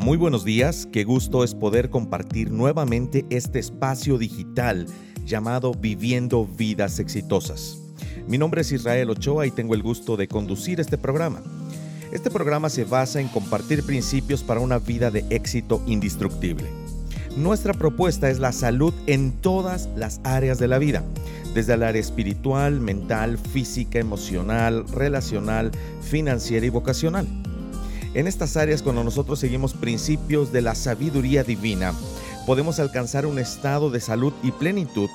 Muy buenos días, qué gusto es poder compartir nuevamente este espacio digital llamado Viviendo Vidas Exitosas. Mi nombre es Israel Ochoa y tengo el gusto de conducir este programa. Este programa se basa en compartir principios para una vida de éxito indestructible. Nuestra propuesta es la salud en todas las áreas de la vida, desde el área espiritual, mental, física, emocional, relacional, financiera y vocacional. En estas áreas, cuando nosotros seguimos principios de la sabiduría divina, podemos alcanzar un estado de salud y plenitud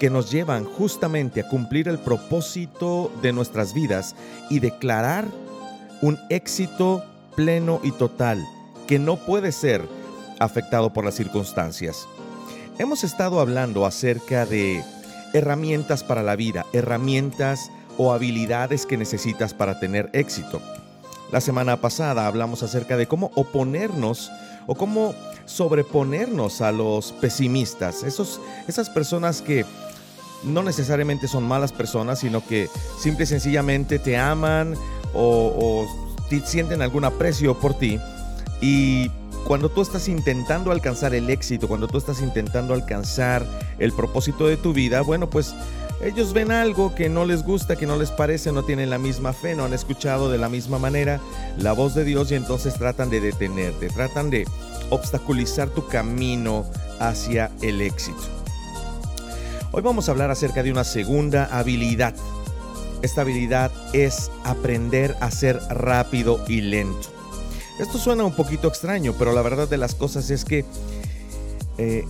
que nos llevan justamente a cumplir el propósito de nuestras vidas y declarar un éxito pleno y total que no puede ser afectado por las circunstancias. Hemos estado hablando acerca de herramientas para la vida, herramientas o habilidades que necesitas para tener éxito. La semana pasada hablamos acerca de cómo oponernos o cómo sobreponernos a los pesimistas, esos, esas personas que no necesariamente son malas personas, sino que simple y sencillamente te aman o, o sienten algún aprecio por ti. Y cuando tú estás intentando alcanzar el éxito, cuando tú estás intentando alcanzar el propósito de tu vida, bueno, pues ellos ven algo que no les gusta, que no les parece, no tienen la misma fe, no han escuchado de la misma manera la voz de Dios y entonces tratan de detenerte, tratan de obstaculizar tu camino hacia el éxito. Hoy vamos a hablar acerca de una segunda habilidad. Esta habilidad es aprender a ser rápido y lento. Esto suena un poquito extraño, pero la verdad de las cosas es que eh,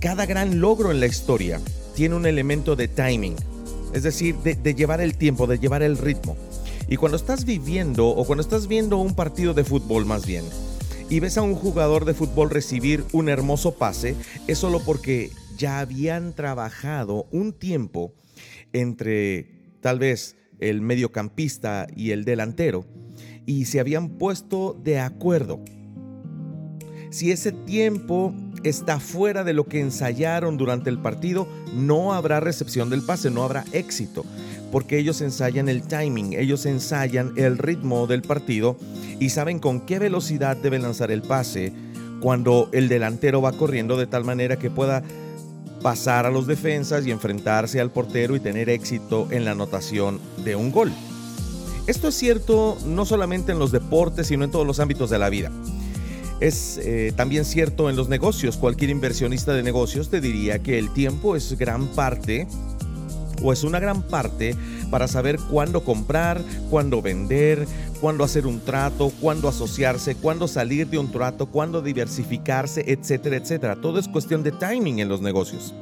cada gran logro en la historia tiene un elemento de timing, es decir, de, llevar el tiempo, de llevar el ritmo. Y cuando estás viviendo o cuando estás viendo un partido de fútbol más bien, y ves a un jugador de fútbol recibir un hermoso pase, es solo porque ya habían trabajado un tiempo entre tal vez el mediocampista y el delantero y se habían puesto de acuerdo. Si ese tiempo está fuera de lo que ensayaron durante el partido, no habrá recepción del pase, no habrá éxito, porque ellos ensayan el timing, ellos ensayan el ritmo del partido y saben con qué velocidad debe lanzar el pase cuando el delantero va corriendo de tal manera que pueda pasar a los defensas y enfrentarse al portero y tener éxito en la anotación de un gol. Esto es cierto no solamente en los deportes, sino en todos los ámbitos de la vida. Es eh, también cierto en los negocios. Cualquier inversionista de negocios te diría que el tiempo es gran parte o es una gran parte para saber cuándo comprar, cuándo vender, cuándo hacer un trato, cuándo asociarse, cuándo salir de un trato, cuándo diversificarse, etcétera, etcétera. Todo es cuestión de timing en los negocios.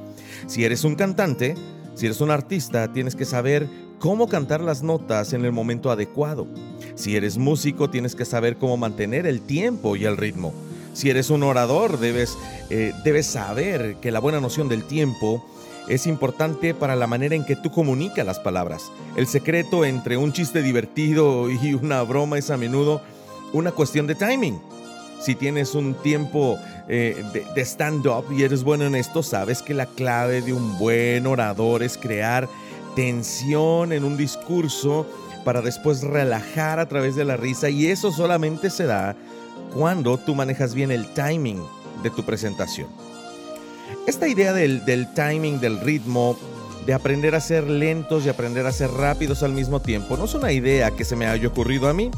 Si eres un cantante, si eres un artista, tienes que saber cómo cantar las notas en el momento adecuado. Si eres músico, tienes que saber cómo mantener el tiempo y el ritmo. Si eres un orador, debes, eh, debes saber que la buena noción del tiempo es importante para la manera en que tú comunicas las palabras. El secreto entre un chiste divertido y una broma es a menudo una cuestión de timing. Si tienes un tiempo eh, de, de stand-up y eres bueno en esto, sabes que la clave de un buen orador es crear tensión en un discurso para después relajar a través de la risa y eso solamente se da cuando tú manejas bien el timing de tu presentación. Esta idea del, timing, del ritmo, de aprender a ser lentos y aprender a ser rápidos al mismo tiempo, no es una idea que se me haya ocurrido a mí,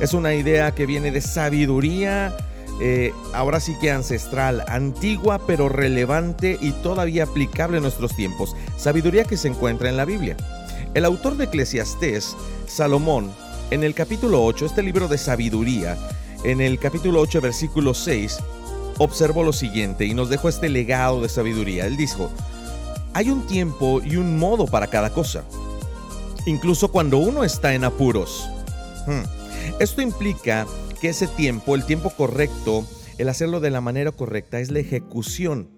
es una idea que viene de sabiduría, eh, ahora sí que ancestral, antigua pero relevante y todavía aplicable en nuestros tiempos, sabiduría que se encuentra en la Biblia. El autor de Eclesiastés, Salomón, en el capítulo 8, este libro de sabiduría, en el capítulo 8, versículo 6, observó lo siguiente y nos dejó este legado de sabiduría. Él dijo, hay un tiempo y un modo para cada cosa, incluso cuando uno está en apuros. Hmm. Esto implica que ese tiempo, el tiempo correcto, el hacerlo de la manera correcta es la ejecución.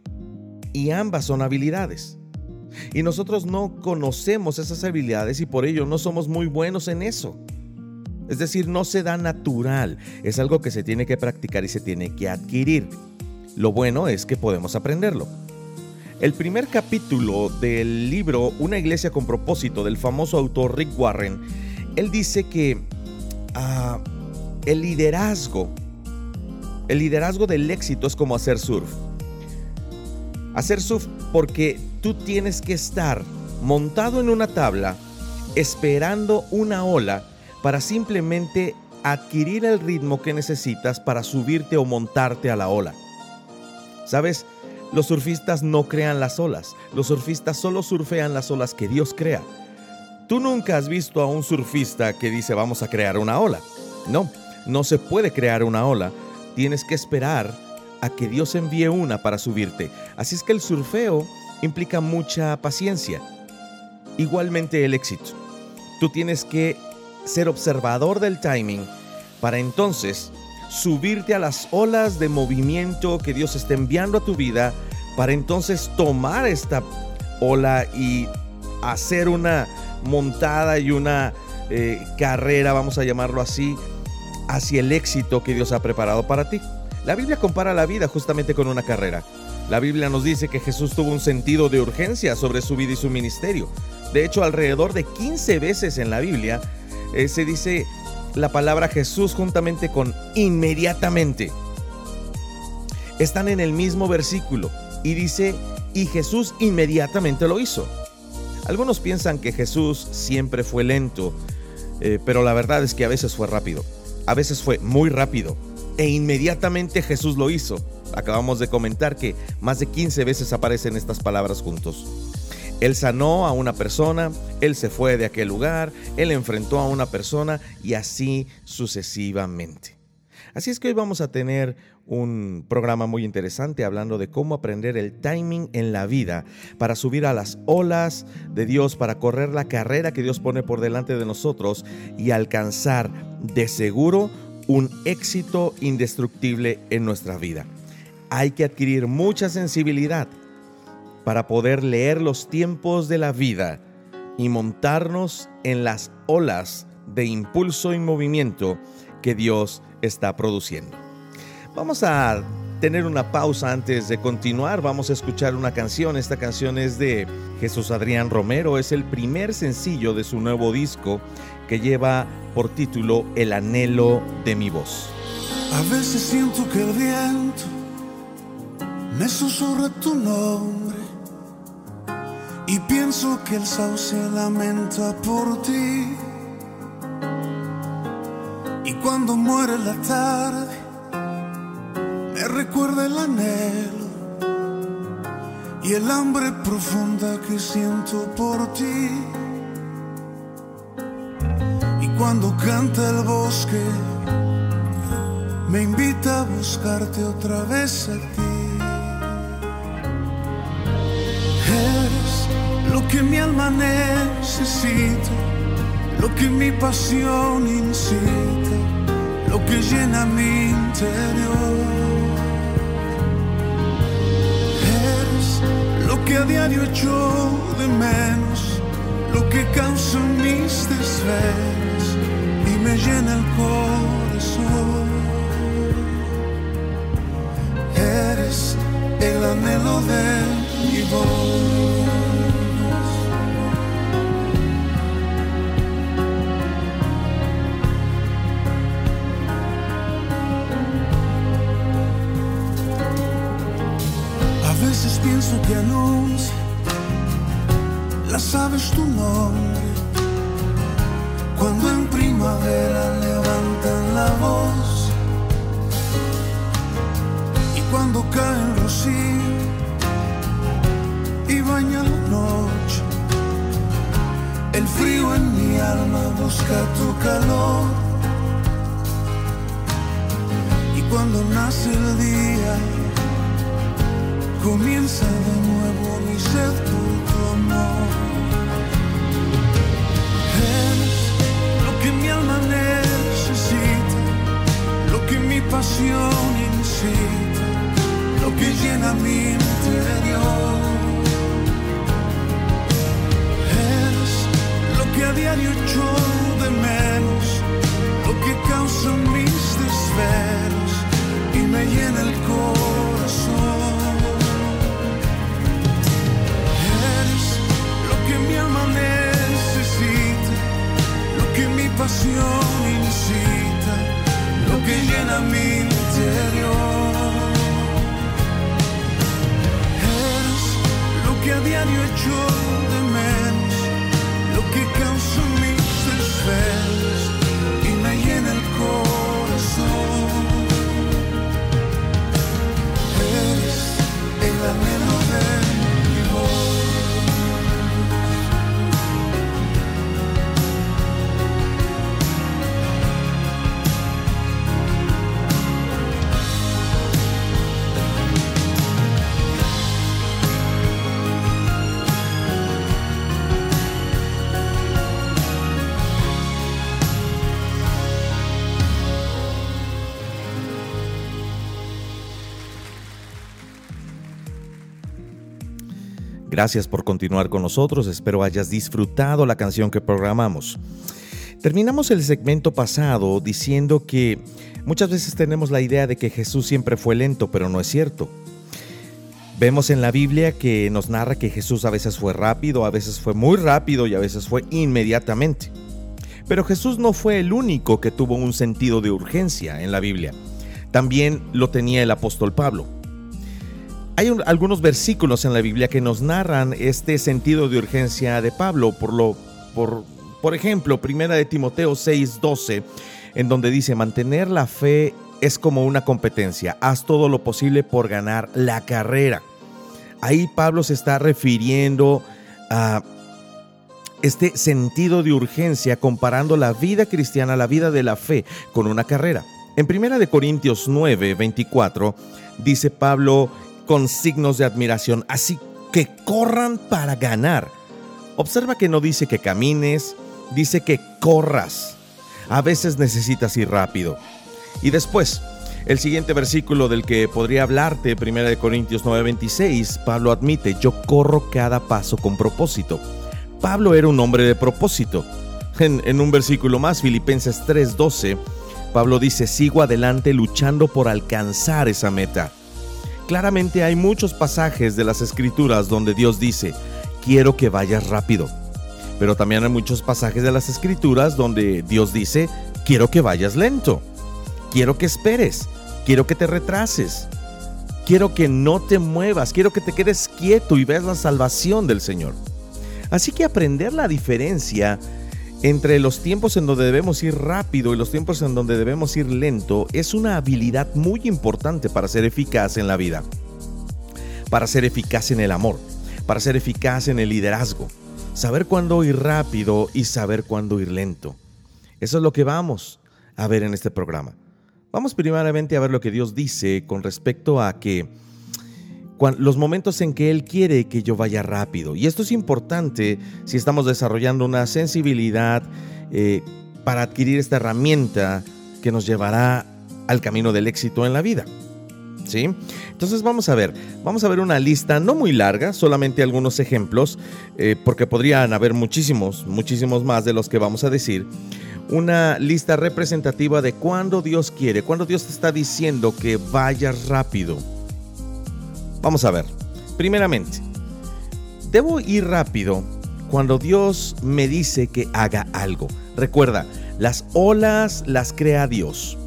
Y ambas son habilidades. Y nosotros no conocemos esas habilidades y por ello no somos muy buenos en eso. Es decir, no se da natural, es algo que se tiene que practicar y se tiene que adquirir. Lo bueno es que podemos aprenderlo. El primer capítulo del libro Una iglesia con propósito del famoso autor Rick Warren, él dice que ah, el liderazgo El liderazgo del éxito es como hacer surf. Hacer surf porque tú tienes que estar montado en una tabla esperando una ola para simplemente adquirir el ritmo que necesitas para subirte o montarte a la ola. ¿Sabes? Los surfistas no crean las olas, los surfistas solo surfean las olas que Dios crea. Tú nunca has visto a un surfista que dice vamos a crear una ola. No, no se puede crear una ola. Tienes que esperar a que Dios envíe una para subirte. Así es que el surfeo implica mucha paciencia. Igualmente el éxito. Tú tienes que ser observador del timing para entonces subirte a las olas de movimiento que Dios está enviando a tu vida, para entonces tomar esta ola y hacer una montada y una eh, carrera, vamos a llamarlo así, hacia el éxito que Dios ha preparado para ti. La Biblia compara la vida justamente con una carrera. La Biblia nos dice que Jesús tuvo un sentido de urgencia sobre su vida y su ministerio. De hecho, alrededor de 15 veces en la Biblia eh, se dice la palabra Jesús juntamente con inmediatamente. Están en el mismo versículo y dice, y Jesús inmediatamente lo hizo. Algunos piensan que Jesús siempre fue lento, eh, pero la verdad es que a veces fue rápido, a veces fue muy rápido, e inmediatamente Jesús lo hizo. Acabamos de comentar que más de 15 veces aparecen estas palabras juntos. Él sanó a una persona, él se fue de aquel lugar, él enfrentó a una persona y así sucesivamente. Así es que hoy vamos a tener un programa muy interesante hablando de cómo aprender el timing en la vida para subir a las olas de Dios, para correr la carrera que Dios pone por delante de nosotros y alcanzar de seguro un éxito indestructible en nuestra vida. Hay que adquirir mucha sensibilidad para poder leer los tiempos de la vida y montarnos en las olas de impulso y movimiento que Dios está produciendo. Vamos a tener una pausa antes de continuar. Vamos a escuchar una canción. Esta canción es de Jesús Adrián Romero. Es el primer sencillo de su nuevo disco que lleva por título El anhelo de mi voz. A veces siento que el viento me susurra tu nombre y pienso que el sauce lamenta por ti. Y cuando muere la tarde, me recuerda el anhelo y el hambre profunda que siento por ti. Y cuando canta el bosque, me invita a buscarte otra vez a ti. Lo que mi alma necesita, lo que mi pasión incita, lo que llena mi interior. Eres lo que a diario echo de menos, lo que causa mis desvelos y me llena el corazón. Eres el anhelo de mi voz. Pienso que anuncia las aves tu nombre. Cuando en primavera levantan la voz y cuando cae el rocío y baña la noche el frío en mi alma busca tu calor. Y cuando nace el día comienza de nuevo mi sed por tu amor. Eres lo que mi alma necesita, lo que mi pasión incita, lo que llena mi interior. Eres lo que a diario echo de menos, lo que causa mis desvelos y me llena el corazón. Necesita, lo que mi pasión incita, lo que llena mi interior. Eres lo que a diario echo de menos, lo que causa mis desvelos Gracias por continuar con nosotros, espero hayas disfrutado la canción que programamos. Terminamos el segmento pasado diciendo que muchas veces tenemos la idea de que Jesús siempre fue lento, pero no es cierto. Vemos en la Biblia que nos narra que Jesús a veces fue rápido, a veces fue muy rápido y a veces fue inmediatamente. Pero Jesús no fue el único que tuvo un sentido de urgencia en la Biblia. También lo tenía el apóstol Pablo. Hay un- algunos versículos en la Biblia que nos narran este sentido de urgencia de Pablo. Por, lo, por, por ejemplo, primera de Timoteo 6:12, en donde dice, mantener la fe es como una competencia. Haz todo lo posible por ganar la carrera. Ahí Pablo se está refiriendo a este sentido de urgencia comparando la vida cristiana, la vida de la fe, con una carrera. En 1 de Corintios 9, 24, dice Pablo con signos de admiración, así que corran para ganar. Observa que no dice que camines, dice que corras. A veces necesitas ir rápido. Y después, el siguiente versículo del que podría hablarte, 1 de Corintios 9:26, Pablo admite, yo corro cada paso con propósito. Pablo era un hombre de propósito. En, en un versículo más, Filipenses 3:12, Pablo dice, sigo adelante luchando por alcanzar esa meta. Claramente hay muchos pasajes de las escrituras donde Dios dice, quiero que vayas rápido. Pero también hay muchos pasajes de las escrituras donde Dios dice, quiero que vayas lento. Quiero que esperes. Quiero que te retrases. Quiero que no te muevas. Quiero que te quedes quieto y veas la salvación del Señor. Así que aprender la diferencia entre los tiempos en donde debemos ir rápido y los tiempos en donde debemos ir lento es una habilidad muy importante para ser eficaz en la vida. Para ser eficaz en el amor. Para ser eficaz en el liderazgo. Saber cuándo ir rápido y saber cuándo ir lento. Eso es lo que vamos a ver en este programa. Vamos primeramente a ver lo que Dios dice con respecto a que los momentos en que Él quiere que yo vaya rápido. Y esto es importante si estamos desarrollando una sensibilidad eh, para adquirir esta herramienta que nos llevará al camino del éxito en la vida. ¿Sí? Entonces vamos a ver, vamos a ver una lista no muy larga, solamente algunos ejemplos, eh, porque podrían haber muchísimos, muchísimos más de los que vamos a decir. Una lista representativa de cuando Dios quiere, cuando Dios te está diciendo que vayas rápido. Vamos a ver. Primeramente, debo ir rápido cuando Dios me dice que haga algo. Recuerda, las olas las crea Dios.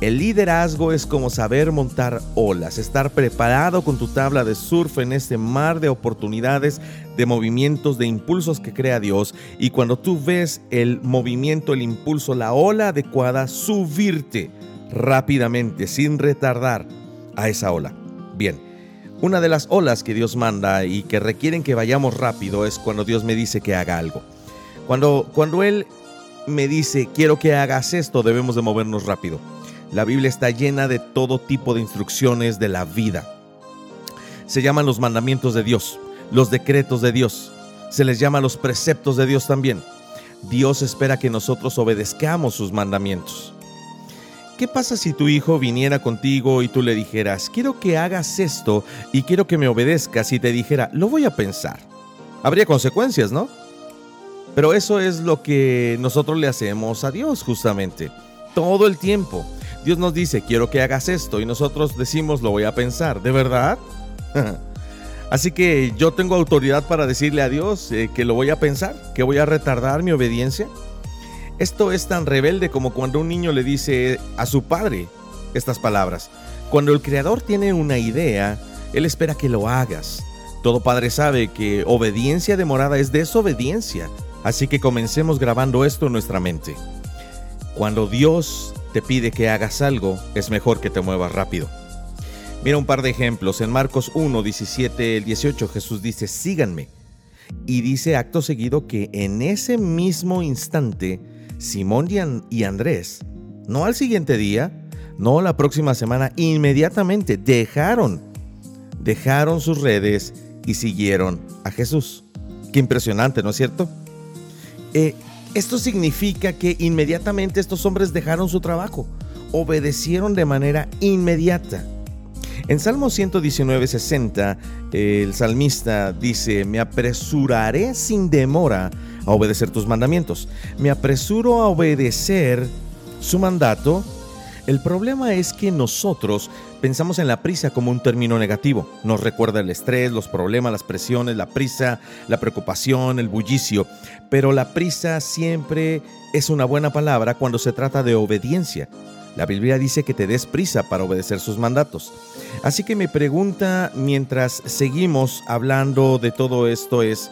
El liderazgo es como saber montar olas, estar preparado con tu tabla de surf en este mar de oportunidades, de movimientos, de impulsos que crea Dios. Y cuando tú ves el movimiento, el impulso, la ola adecuada, subirte rápidamente, sin retardar a esa ola. Bien, una de las olas que Dios manda y que requieren que vayamos rápido es cuando Dios me dice que haga algo. Cuando, cuando Él me dice, quiero que hagas esto, debemos de movernos rápido. La Biblia está llena de todo tipo de instrucciones de la vida. Se llaman los mandamientos de Dios, los decretos de Dios. Se les llama los preceptos de Dios también. Dios espera que nosotros obedezcamos sus mandamientos. ¿Qué pasa si tu hijo viniera contigo y tú le dijeras, quiero que hagas esto y quiero que me obedezcas y te dijera, lo voy a pensar? Habría consecuencias, ¿no? Pero eso es lo que nosotros le hacemos a Dios justamente. Todo el tiempo. Dios nos dice, quiero que hagas esto y nosotros decimos, lo voy a pensar. ¿De verdad? Así que yo tengo autoridad para decirle a Dios eh, que lo voy a pensar, que voy a retardar mi obediencia. Esto es tan rebelde como cuando un niño le dice a su padre, estas palabras. Cuando el Creador tiene una idea, Él espera que lo hagas. Todo padre sabe que obediencia demorada es desobediencia, así que comencemos grabando esto en nuestra mente. Cuando Dios te pide que hagas algo, es mejor que te muevas rápido. Mira un par de ejemplos. En Marcos 1, 17, 18 Jesús dice, síganme. Y dice acto seguido que en ese mismo instante, Simón y Andrés, no al siguiente día, no la próxima semana, inmediatamente dejaron, dejaron sus redes y siguieron a Jesús. Qué impresionante, ¿no es cierto? Eh, esto significa que inmediatamente estos hombres dejaron su trabajo, obedecieron de manera inmediata. En Salmo 119, 60, el salmista dice, me apresuraré sin demora a obedecer tus mandamientos. Me apresuro a obedecer su mandato. El problema es que nosotros pensamos en la prisa como un término negativo. Nos recuerda el estrés, los problemas, las presiones, la prisa, la preocupación, el bullicio. Pero la prisa siempre es una buena palabra cuando se trata de obediencia. La Biblia dice que te des prisa para obedecer sus mandatos. Así que mi pregunta mientras seguimos hablando de todo esto es,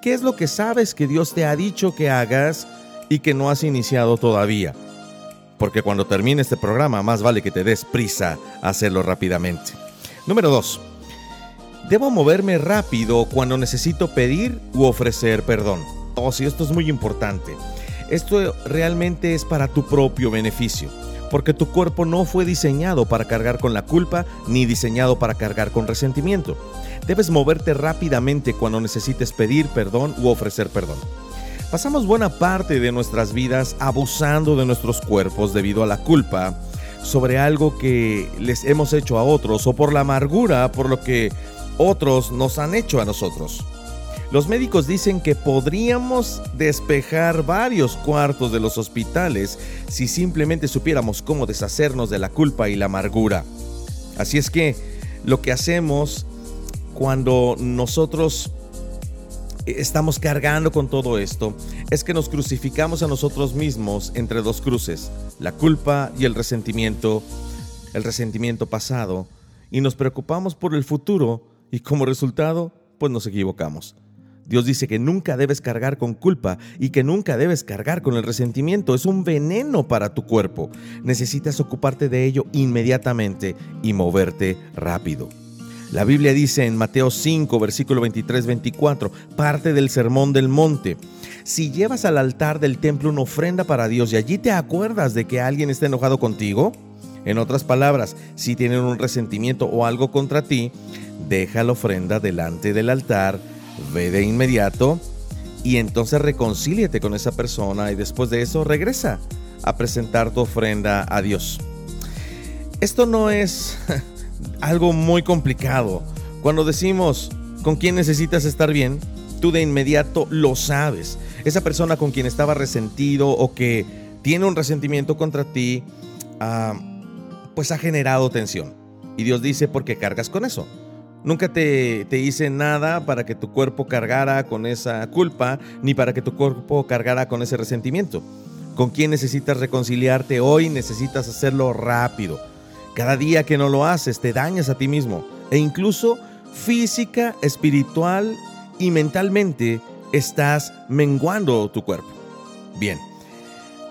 ¿qué es lo que sabes que Dios te ha dicho que hagas y que no has iniciado todavía? Porque cuando termine este programa más vale que te des prisa a hacerlo rápidamente. Número 2. Debo moverme rápido cuando necesito pedir u ofrecer perdón. Oh, sí, esto es muy importante. Esto realmente es para tu propio beneficio porque tu cuerpo no fue diseñado para cargar con la culpa ni diseñado para cargar con resentimiento. Debes moverte rápidamente cuando necesites pedir perdón u ofrecer perdón. Pasamos buena parte de nuestras vidas abusando de nuestros cuerpos debido a la culpa sobre algo que les hemos hecho a otros o por la amargura por lo que otros nos han hecho a nosotros. Los médicos dicen que podríamos despejar varios cuartos de los hospitales si simplemente supiéramos cómo deshacernos de la culpa y la amargura. Así es que lo que hacemos cuando nosotros estamos cargando con todo esto es que nos crucificamos a nosotros mismos entre dos cruces, la culpa y el resentimiento, el resentimiento pasado, y nos preocupamos por el futuro y como resultado, pues nos equivocamos. Dios dice que nunca debes cargar con culpa y que nunca debes cargar con el resentimiento. Es un veneno para tu cuerpo. Necesitas ocuparte de ello inmediatamente y moverte rápido. La Biblia dice en Mateo 5, versículo 23-24, parte del Sermón del Monte. Si llevas al altar del templo una ofrenda para Dios y allí te acuerdas de que alguien está enojado contigo, en otras palabras, si tienen un resentimiento o algo contra ti, deja la ofrenda delante del altar ve de inmediato y entonces reconcíliate con esa persona y después de eso regresa a presentar tu ofrenda a Dios. Esto no es algo muy complicado. Cuando decimos con quién necesitas estar bien, tú de inmediato lo sabes. Esa persona con quien estaba resentido o que tiene un resentimiento contra ti, ah, pues ha generado tensión. Y Dios dice, ¿por qué cargas con eso? Nunca te, hice nada para que tu cuerpo cargara con esa culpa, ni para que tu cuerpo cargara con ese resentimiento. ¿Con quién necesitas reconciliarte hoy? Necesitas hacerlo rápido. Cada día que no lo haces te dañas a ti mismo e incluso física, espiritual y mentalmente estás menguando tu cuerpo. Bien.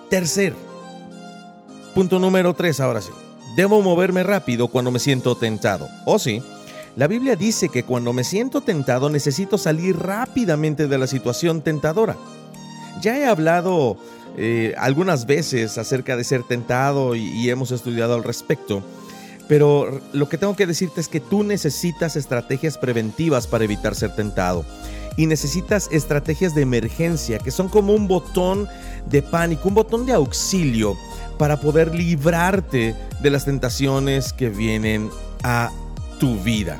Tercer. Punto número tres ahora sí. Debo moverme rápido cuando me siento tentado. ¿O oh, sí? La Biblia dice que cuando me siento tentado necesito salir rápidamente de la situación tentadora. Ya he hablado eh, algunas veces acerca de ser tentado y, hemos estudiado al respecto, pero lo que tengo que decirte es que tú necesitas estrategias preventivas para evitar ser tentado y necesitas estrategias de emergencia que son como un botón de pánico, un botón de auxilio para poder librarte de las tentaciones que vienen a tu vida.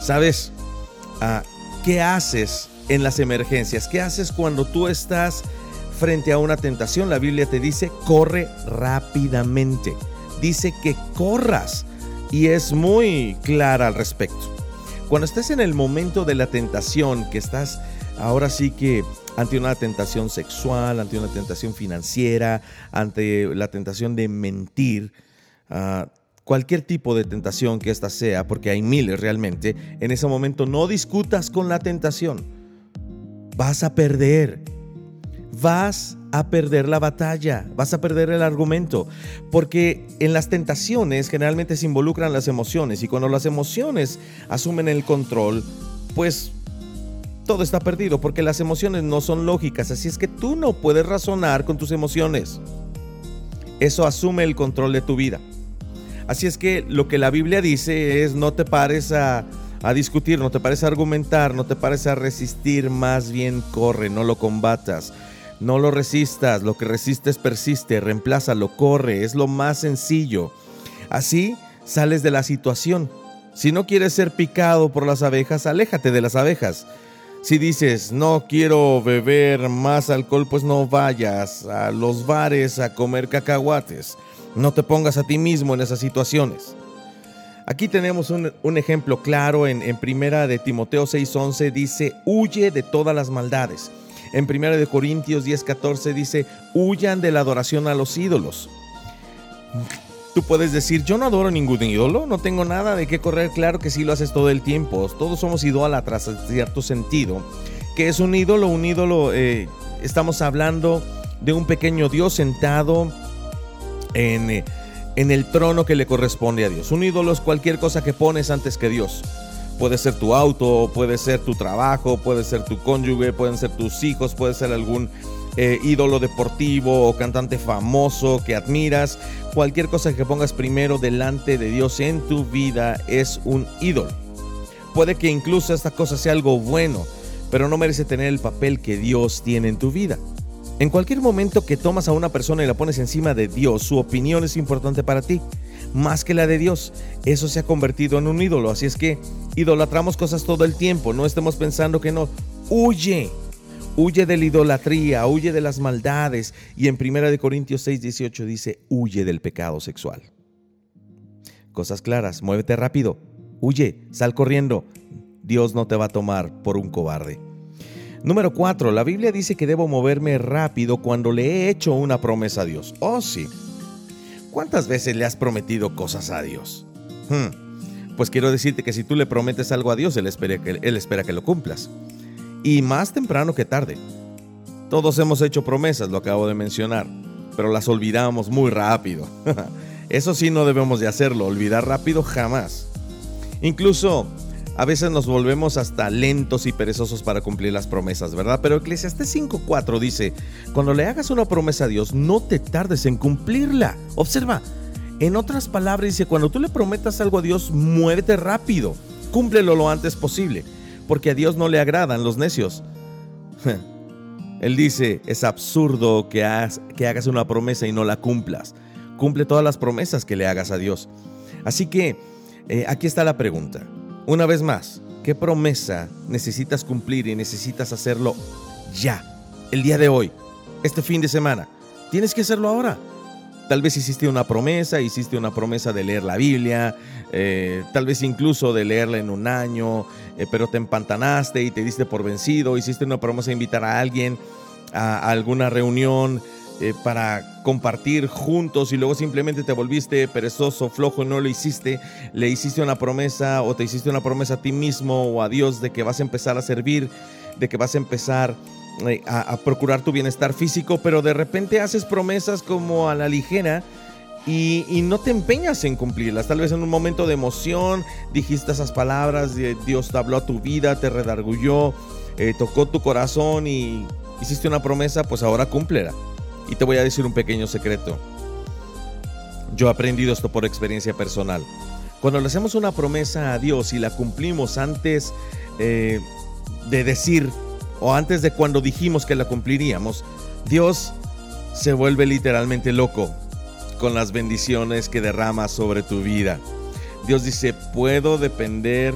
¿Sabes? Ah, ¿Qué haces en las emergencias? ¿Qué haces cuando tú estás frente a una tentación? La Biblia te dice, corre rápidamente. Dice que corras y es muy clara al respecto. Cuando estés en el momento de la tentación, que estás ahora sí que ante una tentación sexual, ante una tentación financiera, ante la tentación de mentir, ah, cualquier tipo de tentación que ésta sea, porque hay miles realmente, en ese momento no discutas con la tentación. Vas a perder. Vas a perder la batalla, vas a perder el argumento, porque en las tentaciones generalmente se involucran las emociones y cuando las emociones asumen el control, pues todo está perdido porque las emociones no son lógicas, así es que tú no puedes razonar con tus emociones. Eso asume el control de tu vida. Así es que lo que la Biblia dice es no te pares a, discutir, no te pares a argumentar, no te pares a resistir, más bien corre, no lo combatas. No lo resistas, lo que resistes persiste, reemplázalo, corre, es lo más sencillo. Así sales de la situación. Si no quieres ser picado por las abejas, aléjate de las abejas. Si dices, no quiero beber más alcohol, pues no vayas a los bares a comer cacahuates. No te pongas a ti mismo en esas situaciones. Aquí tenemos un, ejemplo claro en, en, Primera de Timoteo 6:11 dice, huye de todas las maldades. En Primera de Corintios 10:14 dice, huyan de la adoración a los ídolos. Tú puedes decir, yo no adoro ningún ídolo, no tengo nada de qué correr, claro que sí lo haces todo el tiempo, todos somos idólatras en cierto sentido. ¿Qué es un ídolo? Un ídolo, eh, estamos hablando de un pequeño Dios sentado en, eh, en el trono que le corresponde a Dios. Un ídolo es cualquier cosa que pones antes que Dios. Puede ser tu auto, puede ser tu trabajo, puede ser tu cónyuge, pueden ser tus hijos, puede ser algún eh, ídolo deportivo o cantante famoso que admiras, cualquier cosa que pongas primero delante de Dios en tu vida es un ídolo. Puede que incluso esta cosa sea algo bueno, pero no merece tener el papel que Dios tiene en tu vida. En cualquier momento que tomas a una persona y la pones encima de Dios, su opinión es importante para ti, más que la de Dios. Eso se ha convertido en un ídolo, así es que idolatramos cosas todo el tiempo, no estemos pensando que no. Huye, Huye de la idolatría, huye de las maldades. Y en 1 Corintios 6, 18 dice, huye del pecado sexual. Cosas claras, muévete rápido, huye, sal corriendo. Dios no te va a tomar por un cobarde. Número 4. La Biblia dice que debo moverme rápido cuando le he hecho una promesa a Dios. Oh, sí. ¿Cuántas veces le has prometido cosas a Dios? Hmm. Pues quiero decirte que si tú le prometes algo a Dios, él espera, que, él espera que lo cumplas y más temprano que tarde. Todos hemos hecho promesas, lo acabo de mencionar, pero las olvidamos muy rápido. Eso sí no debemos de hacerlo, olvidar rápido jamás. Incluso a veces nos volvemos hasta lentos y perezosos para cumplir las promesas, ¿verdad? Pero Eclesiastes 5.4 dice, cuando le hagas una promesa a Dios, no te tardes en cumplirla. Observa, en otras palabras dice, cuando tú le prometas algo a Dios, muévete rápido, cúmplelo lo antes posible porque a Dios no le agradan los necios. Él dice, es absurdo que, que hagas una promesa y no la cumplas. Cumple todas las promesas que le hagas a Dios. Así que eh, aquí está la pregunta. Una vez más, ¿qué promesa necesitas cumplir y necesitas hacerlo ya? El día de hoy, este fin de semana. Tienes que hacerlo ahora. Tal vez hiciste una promesa, hiciste una promesa de leer la Biblia, eh, tal vez incluso de leerla en un año, eh, pero te empantanaste y te diste por vencido, hiciste una promesa de invitar a alguien a, alguna reunión eh, para compartir juntos y luego simplemente te volviste perezoso, flojo y no lo hiciste, le hiciste una promesa o te hiciste una promesa a ti mismo o a Dios de que vas a empezar a servir, de que vas a empezar eh, a, procurar tu bienestar físico, pero de repente haces promesas como a la ligera y, no te empeñas en cumplirlas. Tal vez en un momento de emoción dijiste esas palabras, Dios te habló a tu vida, te redargulló, eh, tocó tu corazón y hiciste una promesa, pues ahora cúmplela. Y te voy a decir un pequeño secreto. Yo he aprendido esto por experiencia personal. Cuando le hacemos una promesa a Dios y la cumplimos antes eh, de decir o antes de cuando dijimos que la cumpliríamos, Dios se vuelve literalmente loco con las bendiciones que derrama sobre tu vida. Dios dice, puedo depender,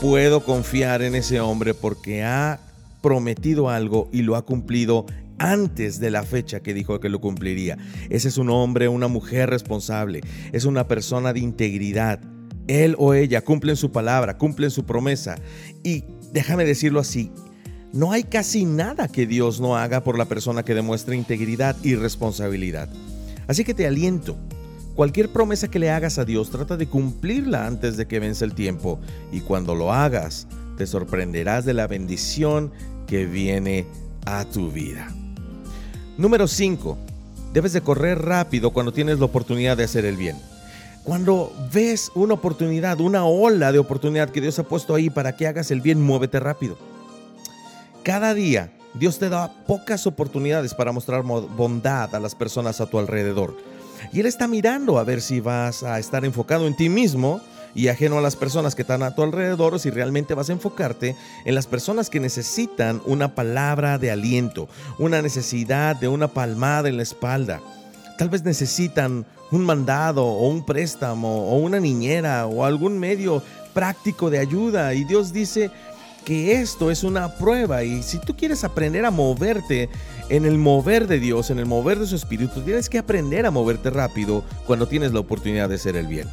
puedo confiar en ese hombre porque ha prometido algo y lo ha cumplido antes de la fecha que dijo que lo cumpliría. Ese es un hombre, una mujer responsable, es una persona de integridad. Él o ella cumplen su palabra, cumplen su promesa. Y déjame decirlo así, No hay casi nada que Dios no haga por la persona que demuestre integridad y responsabilidad. Así que te aliento. Cualquier promesa que le hagas a Dios, trata de cumplirla antes de que vence el tiempo. Y cuando lo hagas, te sorprenderás de la bendición que viene a tu vida. Número 5. Debes de correr rápido cuando tienes la oportunidad de hacer el bien. Cuando ves una oportunidad, una ola de oportunidad que Dios ha puesto ahí para que hagas el bien, muévete rápido. Cada día Dios te da pocas oportunidades para mostrar bondad a las personas a tu alrededor. Y Él está mirando a ver si vas a estar enfocado en ti mismo y ajeno a las personas que están a tu alrededor si realmente vas a enfocarte en las personas que necesitan una palabra de aliento, una necesidad de una palmada en la espalda. Tal vez necesitan un mandado o un préstamo o una niñera o algún medio práctico de ayuda y Dios dice, que esto es una prueba y si tú quieres aprender a moverte en el mover de Dios, en el mover de su espíritu, tienes que aprender a moverte rápido cuando tienes la oportunidad de hacer el bien.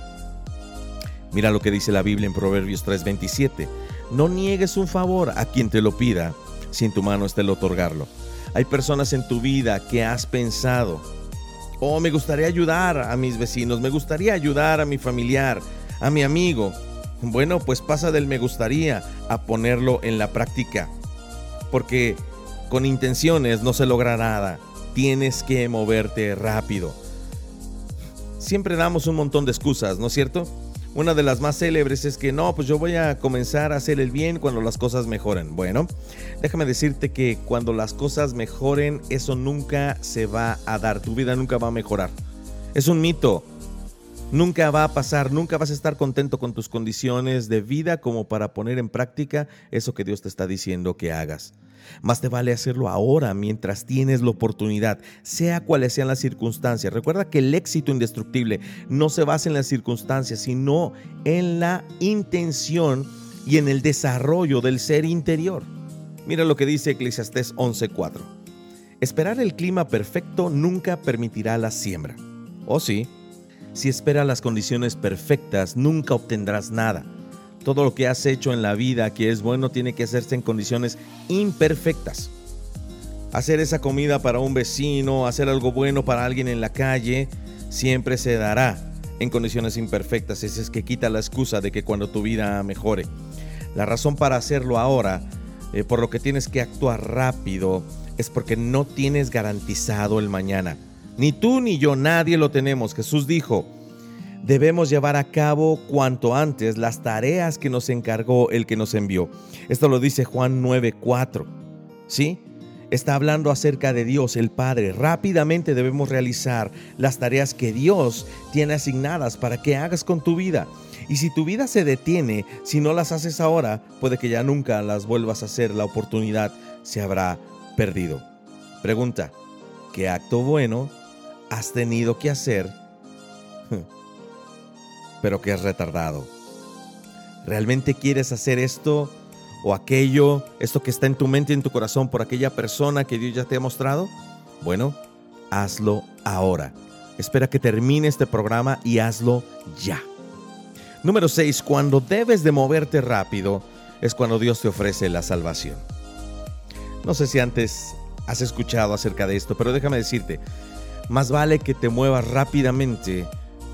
Mira lo que dice la Biblia en Proverbios 3:27. No niegues un favor a quien te lo pida, si en tu mano está el otorgarlo. Hay personas en tu vida que has pensado, oh, me gustaría ayudar a mis vecinos, me gustaría ayudar a mi familiar, a mi amigo, bueno, pues pasa del me gustaría a ponerlo en la práctica. Porque con intenciones no se logra nada. Tienes que moverte rápido. Siempre damos un montón de excusas, ¿no es cierto? Una de las más célebres es que no, pues yo voy a comenzar a hacer el bien cuando las cosas mejoren. Bueno, déjame decirte que cuando las cosas mejoren, eso nunca se va a dar. Tu vida nunca va a mejorar. Es un mito. Nunca va a pasar, nunca vas a estar contento con tus condiciones de vida como para poner en práctica eso que Dios te está diciendo que hagas. Más te vale hacerlo ahora mientras tienes la oportunidad, sea cuales sean las circunstancias. Recuerda que el éxito indestructible no se basa en las circunstancias, sino en la intención y en el desarrollo del ser interior. Mira lo que dice Eclesiastés 11:4. Esperar el clima perfecto nunca permitirá la siembra. ¿O oh, sí? Si esperas las condiciones perfectas, nunca obtendrás nada. Todo lo que has hecho en la vida que es bueno tiene que hacerse en condiciones imperfectas. Hacer esa comida para un vecino, hacer algo bueno para alguien en la calle, siempre se dará en condiciones imperfectas. Ese es que quita la excusa de que cuando tu vida mejore. La razón para hacerlo ahora, eh, por lo que tienes que actuar rápido, es porque no tienes garantizado el mañana. Ni tú ni yo, nadie lo tenemos. Jesús dijo, debemos llevar a cabo cuanto antes las tareas que nos encargó el que nos envió. Esto lo dice Juan 9:4. ¿Sí? Está hablando acerca de Dios, el Padre. Rápidamente debemos realizar las tareas que Dios tiene asignadas para que hagas con tu vida. Y si tu vida se detiene, si no las haces ahora, puede que ya nunca las vuelvas a hacer. La oportunidad se habrá perdido. Pregunta, ¿qué acto bueno has tenido que hacer, pero que has retardado. ¿Realmente quieres hacer esto o aquello, esto que está en tu mente y en tu corazón por aquella persona que Dios ya te ha mostrado? Bueno, hazlo ahora. Espera que termine este programa y hazlo ya. Número 6. Cuando debes de moverte rápido es cuando Dios te ofrece la salvación. No sé si antes has escuchado acerca de esto, pero déjame decirte, más vale que te muevas rápidamente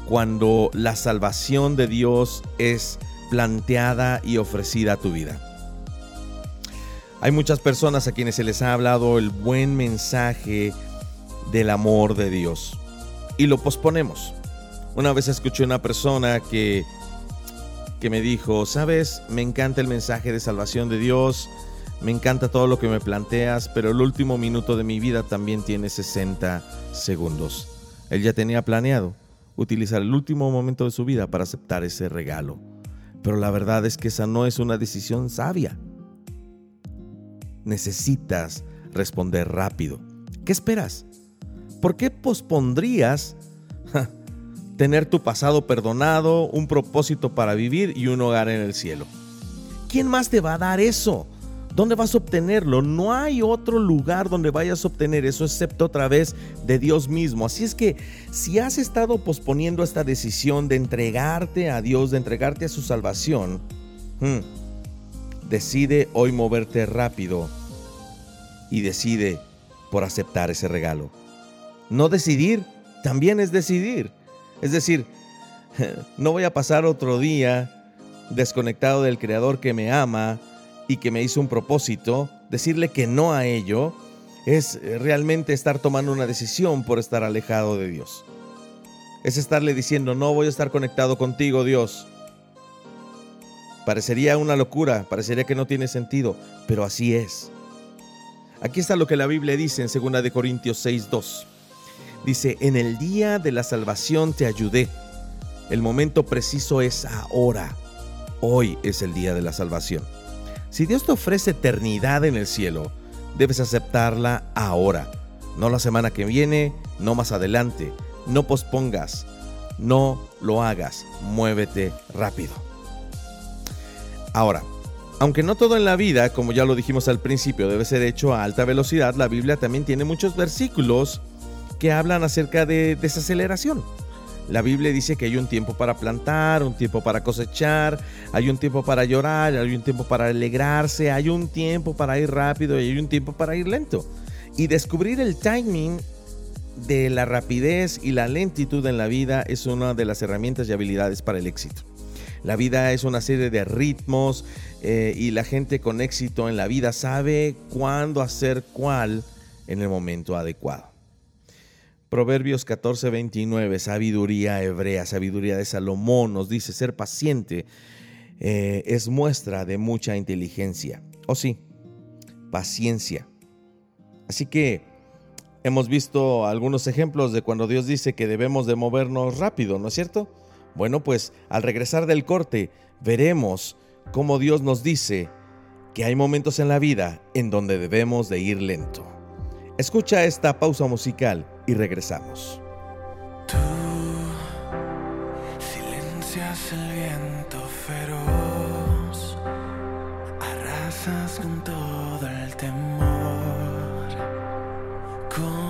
cuando la salvación de Dios es planteada y ofrecida a tu vida. Hay muchas personas a quienes se les ha hablado el buen mensaje del amor de Dios y lo posponemos. Una vez escuché una persona que, que me dijo, sabes, me encanta el mensaje de salvación de Dios, me encanta todo lo que me planteas, pero el último minuto de mi vida también tiene 60 segundos. Él ya tenía planeado utilizar el último momento de su vida para aceptar ese regalo. Pero la verdad es que esa no es una decisión sabia. Necesitas responder rápido. ¿Qué esperas? ¿Por qué pospondrías tener tu pasado perdonado, un propósito para vivir y un hogar en el cielo? ¿Quién más te va a dar eso? ¿Dónde vas a obtenerlo? No hay otro lugar donde vayas a obtener eso excepto a través de Dios mismo. Así es que si has estado posponiendo esta decisión de entregarte a Dios, de entregarte a su salvación, hmm, decide hoy moverte rápido y decide por aceptar ese regalo. No decidir también es decidir. Es decir, no voy a pasar otro día desconectado del Creador que me ama y que me hizo un propósito. Decirle que no a ello es realmente estar tomando una decisión por estar alejado de Dios. Es estarle diciendo, no voy a estar conectado contigo, Dios. Parecería una locura, parecería que no tiene sentido, pero así es. Aquí está lo que la Biblia dice en 2 de Corintios 6:2. Dice, "En el día de la salvación te ayudé. El momento preciso es ahora. Hoy es el día de la salvación." Si Dios te ofrece eternidad en el cielo, debes aceptarla ahora, no la semana que viene, no más adelante. No pospongas, no lo hagas, muévete rápido. Ahora, aunque no todo en la vida, como ya lo dijimos al principio, debe ser hecho a alta velocidad, la Biblia también tiene muchos versículos que hablan acerca de desaceleración. La Biblia dice que hay un tiempo para plantar, un tiempo para cosechar, hay un tiempo para llorar, hay un tiempo para alegrarse, hay un tiempo para ir rápido y hay un tiempo para ir lento. Y descubrir el timing de la rapidez y la lentitud en la vida es una de las herramientas y habilidades para el éxito. La vida es una serie de ritmos eh, y la gente con éxito en la vida sabe cuándo hacer cuál en el momento adecuado. Proverbios 14:29, sabiduría hebrea, sabiduría de Salomón, nos dice ser paciente eh, es muestra de mucha inteligencia. O oh, sí, paciencia. Así que hemos visto algunos ejemplos de cuando Dios dice que debemos de movernos rápido, ¿no es cierto? Bueno, pues al regresar del corte veremos cómo Dios nos dice que hay momentos en la vida en donde debemos de ir lento. Escucha esta pausa musical y regresamos. Tú silencias el viento feroz, arrasas con todo el temor, con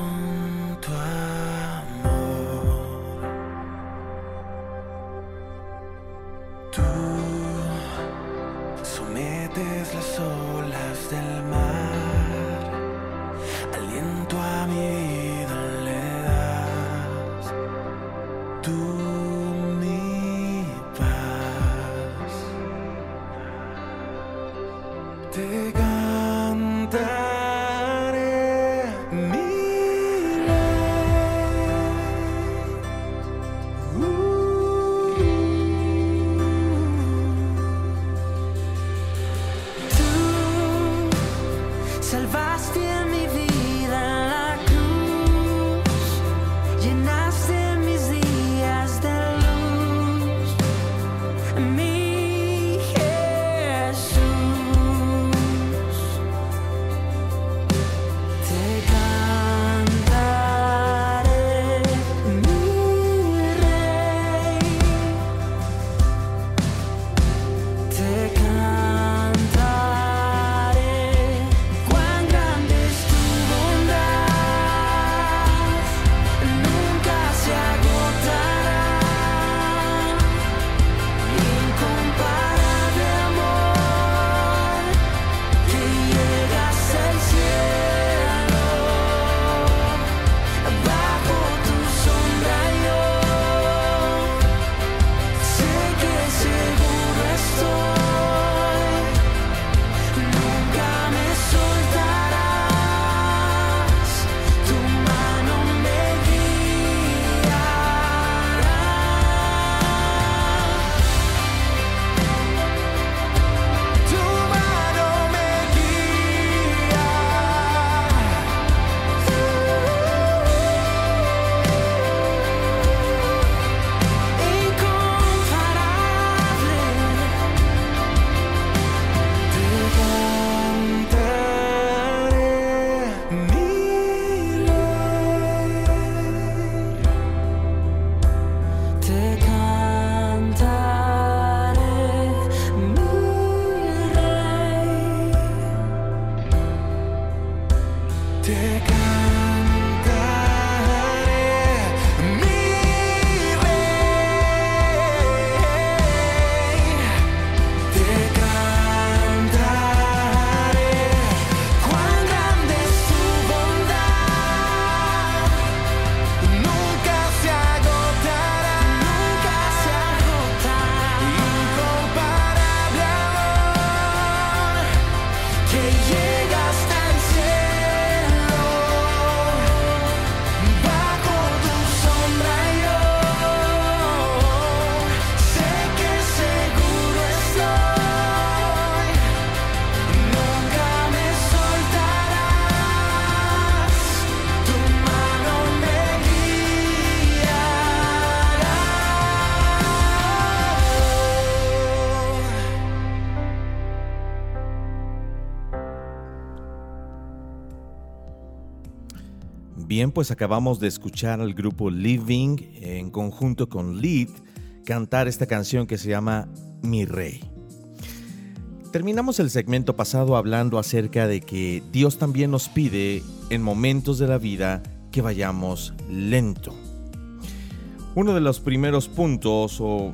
Bien, pues acabamos de escuchar al grupo Living en conjunto con Lead cantar esta canción que se llama Mi Rey. Terminamos el segmento pasado hablando acerca de que Dios también nos pide en momentos de la vida que vayamos lento. Uno de los primeros puntos o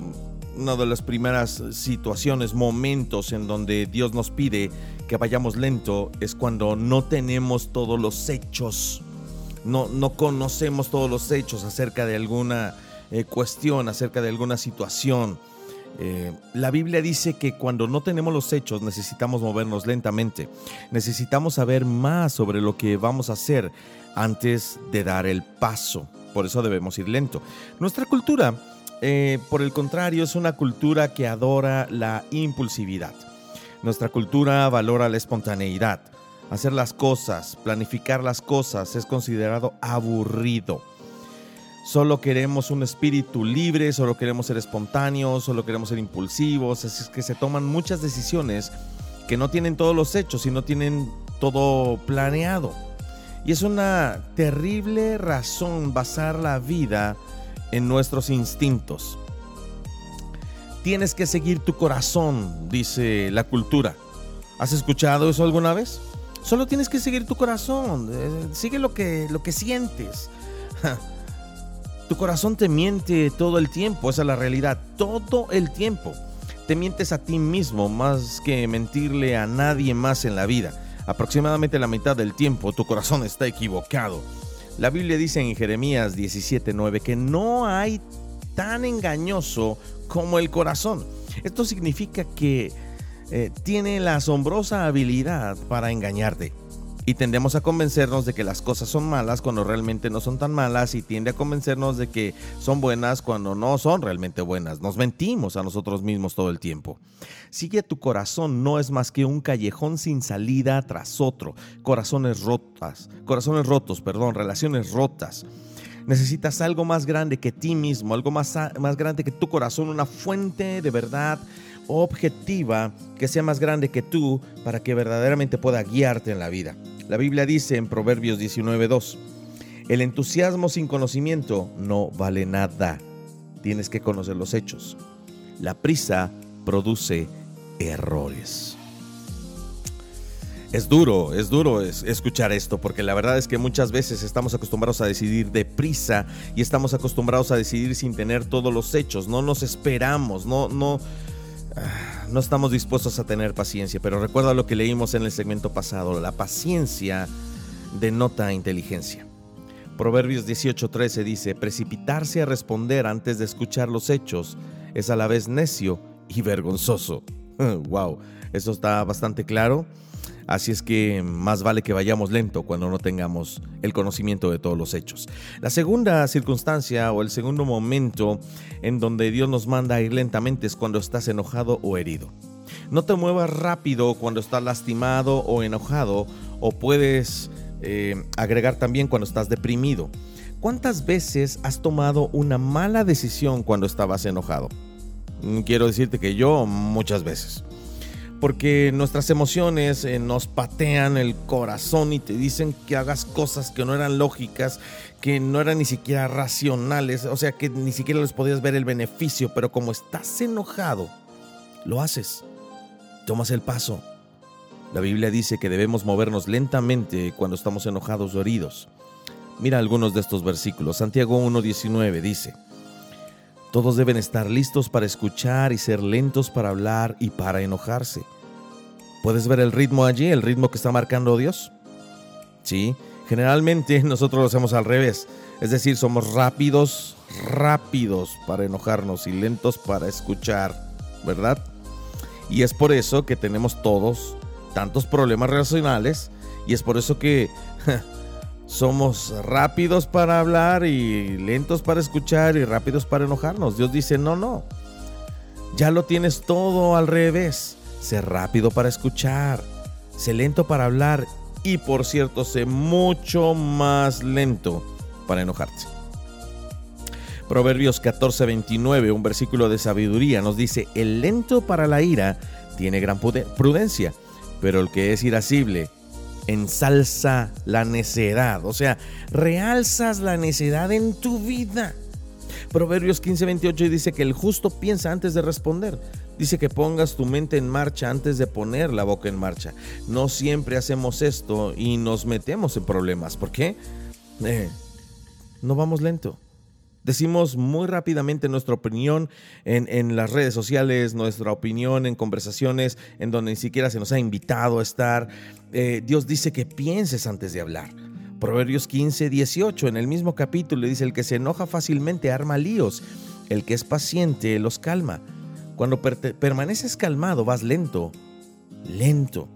una de las primeras situaciones, momentos en donde Dios nos pide que vayamos lento es cuando no tenemos todos los hechos, no, no conocemos todos los hechos acerca de alguna eh, cuestión, acerca de alguna situación. Eh, la Biblia dice que cuando no tenemos los hechos necesitamos movernos lentamente, necesitamos saber más sobre lo que vamos a hacer antes de dar el paso. Por eso debemos ir lento. Nuestra cultura eh, por el contrario, es una cultura que adora la impulsividad. Nuestra cultura valora la espontaneidad. Hacer las cosas, planificar las cosas es considerado aburrido. Solo queremos un espíritu libre, solo queremos ser espontáneos, solo queremos ser impulsivos. Así es que se toman muchas decisiones que no tienen todos los hechos y no tienen todo planeado. Y es una terrible razón basar la vida en nuestros instintos. Tienes que seguir tu corazón, dice la cultura. ¿Has escuchado eso alguna vez? Solo tienes que seguir tu corazón, eh, sigue lo que, lo que sientes. Tu corazón te miente todo el tiempo, esa es la realidad, todo el tiempo. Te mientes a ti mismo más que mentirle a nadie más en la vida. Aproximadamente la mitad del tiempo tu corazón está equivocado. La Biblia dice en Jeremías 17:9 que no hay tan engañoso como el corazón. Esto significa que eh, tiene la asombrosa habilidad para engañarte y tendemos a convencernos de que las cosas son malas cuando realmente no son tan malas y tiende a convencernos de que son buenas cuando no son realmente buenas. Nos mentimos a nosotros mismos todo el tiempo. Sigue tu corazón no es más que un callejón sin salida tras otro, corazones rotas, corazones rotos, perdón, relaciones rotas. Necesitas algo más grande que ti mismo, algo más, más grande que tu corazón, una fuente de verdad objetiva que sea más grande que tú para que verdaderamente pueda guiarte en la vida. La Biblia dice en Proverbios 19:2, el entusiasmo sin conocimiento no vale nada. Tienes que conocer los hechos. La prisa produce errores. Es duro, es duro escuchar esto, porque la verdad es que muchas veces estamos acostumbrados a decidir deprisa y estamos acostumbrados a decidir sin tener todos los hechos. No nos esperamos, no, no, no estamos dispuestos a tener paciencia, pero recuerda lo que leímos en el segmento pasado, la paciencia denota inteligencia. Proverbios 18:13 dice, precipitarse a responder antes de escuchar los hechos es a la vez necio y vergonzoso. wow, eso está bastante claro. Así es que más vale que vayamos lento cuando no tengamos el conocimiento de todos los hechos. La segunda circunstancia o el segundo momento en donde Dios nos manda a ir lentamente es cuando estás enojado o herido. No te muevas rápido cuando estás lastimado o enojado o puedes eh, agregar también cuando estás deprimido. ¿Cuántas veces has tomado una mala decisión cuando estabas enojado? Mm, quiero decirte que yo muchas veces porque nuestras emociones eh, nos patean el corazón y te dicen que hagas cosas que no eran lógicas, que no eran ni siquiera racionales, o sea que ni siquiera les podías ver el beneficio, pero como estás enojado, lo haces, tomas el paso. La Biblia dice que debemos movernos lentamente cuando estamos enojados o heridos. Mira algunos de estos versículos. Santiago 1.19 dice, todos deben estar listos para escuchar y ser lentos para hablar y para enojarse. ¿Puedes ver el ritmo allí, el ritmo que está marcando Dios? Sí, generalmente nosotros lo hacemos al revés. Es decir, somos rápidos, rápidos para enojarnos y lentos para escuchar, ¿verdad? Y es por eso que tenemos todos tantos problemas relacionales y es por eso que somos rápidos para hablar y lentos para escuchar y rápidos para enojarnos. Dios dice, no, no. Ya lo tienes todo al revés. Sé rápido para escuchar, sé lento para hablar y por cierto, sé mucho más lento para enojarte. Proverbios 14:29, un versículo de sabiduría, nos dice, el lento para la ira tiene gran prudencia, pero el que es irascible ensalza la necedad, o sea, realzas la necedad en tu vida. Proverbios 15:28 dice que el justo piensa antes de responder. Dice que pongas tu mente en marcha antes de poner la boca en marcha. No siempre hacemos esto y nos metemos en problemas. ¿Por qué? Eh, no vamos lento. Decimos muy rápidamente nuestra opinión en, las redes sociales, nuestra opinión en conversaciones en donde ni siquiera se nos ha invitado a estar. Eh, Dios dice que pienses antes de hablar. Proverbios 15, 18, en el mismo capítulo dice, el que se enoja fácilmente arma líos, el que es paciente los calma. Cuando permaneces calmado vas lento, lento.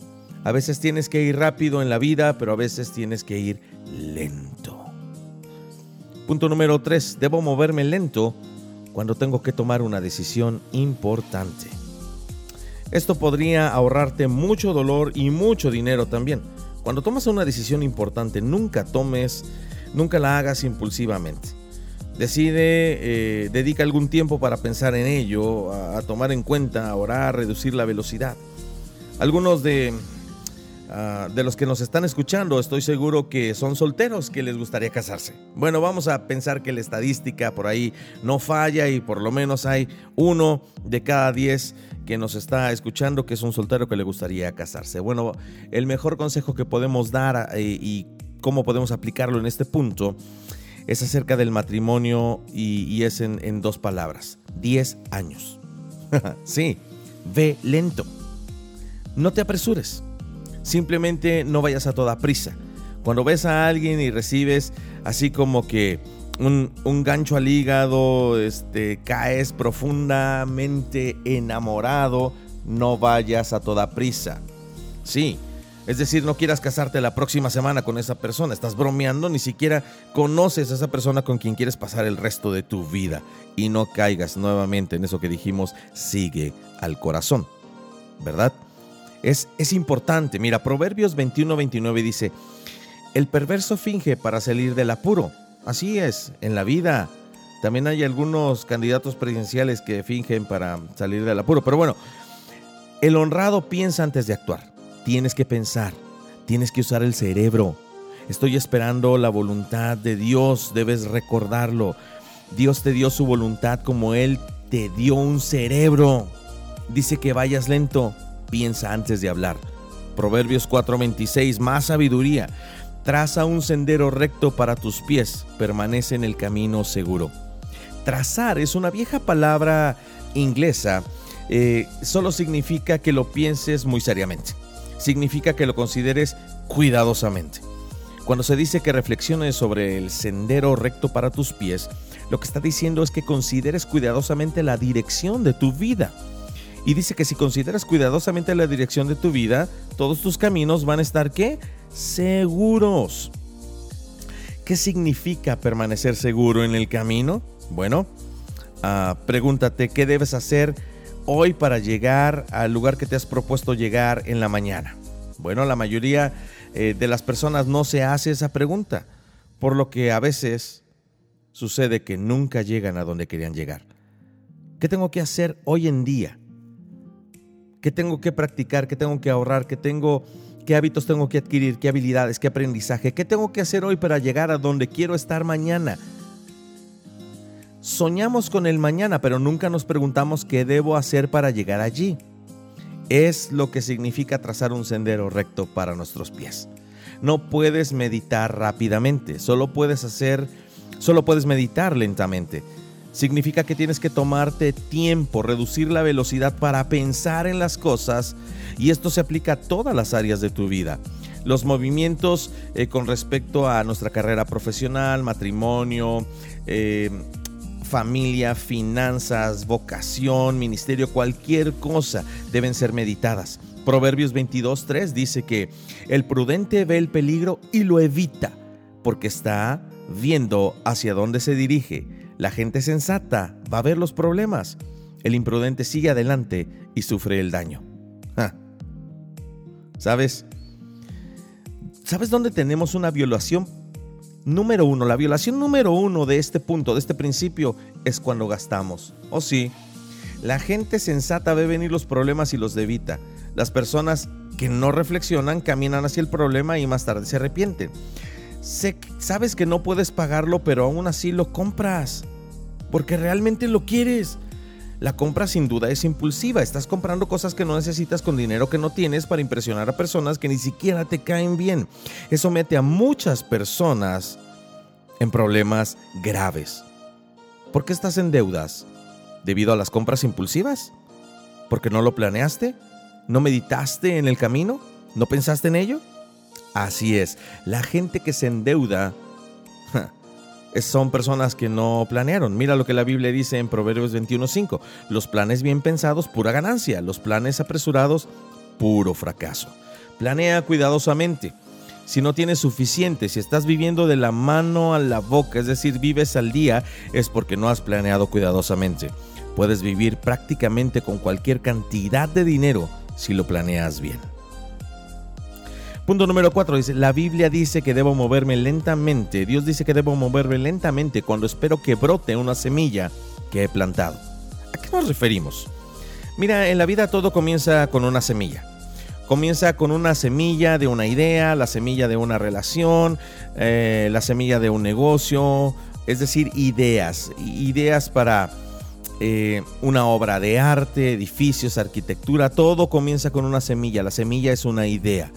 A veces tienes que ir rápido en la vida, pero a veces tienes que ir lento. Punto número 3. Debo moverme lento cuando tengo que tomar una decisión importante. Esto podría ahorrarte mucho dolor y mucho dinero también. Cuando tomas una decisión importante, nunca tomes, nunca la hagas impulsivamente. Decide, eh, dedica algún tiempo para pensar en ello, a, a tomar en cuenta, a orar, reducir la velocidad. Algunos de, Ah, de los que nos están escuchando, estoy seguro que son solteros que les gustaría casarse. Bueno, vamos a pensar que la estadística por ahí no falla y por lo menos hay uno de cada diez que nos está escuchando que es un soltero que le gustaría casarse. Bueno, el mejor consejo que podemos dar eh, y cómo podemos aplicarlo en este punto es acerca del matrimonio y, es en, en dos palabras, 10 años. sí, ve lento. No te apresures simplemente no vayas a toda prisa. Cuando ves a alguien y recibes así como que un, gancho al hígado, este, caes profundamente enamorado, no vayas a toda prisa. Sí, es decir, no quieras casarte la próxima semana con esa persona, estás bromeando, ni siquiera conoces a esa persona con quien quieres pasar el resto de tu vida. Y no caigas nuevamente en eso que dijimos, sigue al corazón, ¿verdad? Es, importante. Mira, Proverbios 21-29 dice, el perverso finge para salir del apuro. Así es, en la vida. También hay algunos candidatos presidenciales que fingen para salir del apuro. Pero bueno, el honrado piensa antes de actuar. Tienes que pensar, tienes que usar el cerebro. Estoy esperando la voluntad de Dios, debes recordarlo. Dios te dio su voluntad como Él te dio un cerebro. Dice que vayas lento, piensa antes de hablar. Proverbios 4:26, más sabiduría. Traza un sendero recto para tus pies, permanece en el camino seguro. Trazar es una vieja palabra inglesa, eh, solo significa que lo pienses muy seriamente. Significa que lo consideres cuidadosamente. Cuando se dice que reflexiones sobre el sendero recto para tus pies, lo que está diciendo es que consideres cuidadosamente la dirección de tu vida. Y dice que si consideras cuidadosamente la dirección de tu vida, todos tus caminos van a estar ¿qué? Seguros. ¿Qué significa permanecer seguro en el camino? Bueno, ah, pregúntate qué debes hacer hoy para llegar al lugar que te has propuesto llegar en la mañana. Bueno, la mayoría eh, de las personas no se hace esa pregunta, por lo que a veces sucede que nunca llegan a donde querían llegar. ¿Qué tengo que hacer hoy en día qué tengo que practicar, qué tengo que ahorrar, qué tengo, qué hábitos tengo que adquirir, qué habilidades, qué aprendizaje, qué tengo que hacer hoy para llegar a donde quiero estar mañana. Soñamos con el mañana, pero nunca nos preguntamos qué debo hacer para llegar allí. Es lo que significa trazar un sendero recto para nuestros pies. No puedes meditar rápidamente, solo puedes hacer, solo puedes meditar lentamente significa que tienes que tomarte tiempo, reducir la velocidad para pensar en las cosas y esto se aplica a todas las áreas de tu vida. Los movimientos eh, con respecto a nuestra carrera profesional, matrimonio, eh, familia, finanzas, vocación, ministerio, cualquier cosa deben ser meditadas. Proverbios 22.3 dice que el prudente ve el peligro y lo evita porque está viendo hacia dónde se dirige la gente sensata va a ver los problemas. El imprudente sigue adelante y sufre el daño. ¿Sabes? ¿Sabes dónde tenemos una violación? Número uno, la violación número uno de este punto, de este principio, es cuando gastamos. ¿O oh, sí? La gente sensata ve venir los problemas y los evita. Las personas que no reflexionan, caminan hacia el problema y más tarde se arrepienten. Sabes que no puedes pagarlo, pero aún así lo compras, porque realmente lo quieres. La compra sin duda es impulsiva, estás comprando cosas que no necesitas con dinero que no tienes para impresionar a personas que ni siquiera te caen bien. Eso mete a muchas personas en problemas graves. ¿Por qué estás en deudas? ¿Debido a las compras impulsivas? ¿Porque no lo planeaste? ¿No meditaste en el camino? ¿No pensaste en ello? Así es, la gente que se endeuda son personas que no planearon. Mira lo que la Biblia dice en Proverbios 21.5. Los planes bien pensados, pura ganancia. Los planes apresurados, puro fracaso. Planea cuidadosamente. Si no tienes suficiente, si estás viviendo de la mano a la boca, es decir, vives al día, es porque no has planeado cuidadosamente. Puedes vivir prácticamente con cualquier cantidad de dinero si lo planeas bien. Punto número 4 dice, la Biblia dice que debo moverme lentamente. Dios dice que debo moverme lentamente cuando espero que brote una semilla que he plantado. ¿A qué nos referimos? Mira, en la vida todo comienza con una semilla. Comienza con una semilla de una idea, la semilla de una relación, eh, la semilla de un negocio, es decir, ideas, ideas para eh, una obra de arte, edificios, arquitectura, todo comienza con una semilla. La semilla es una idea.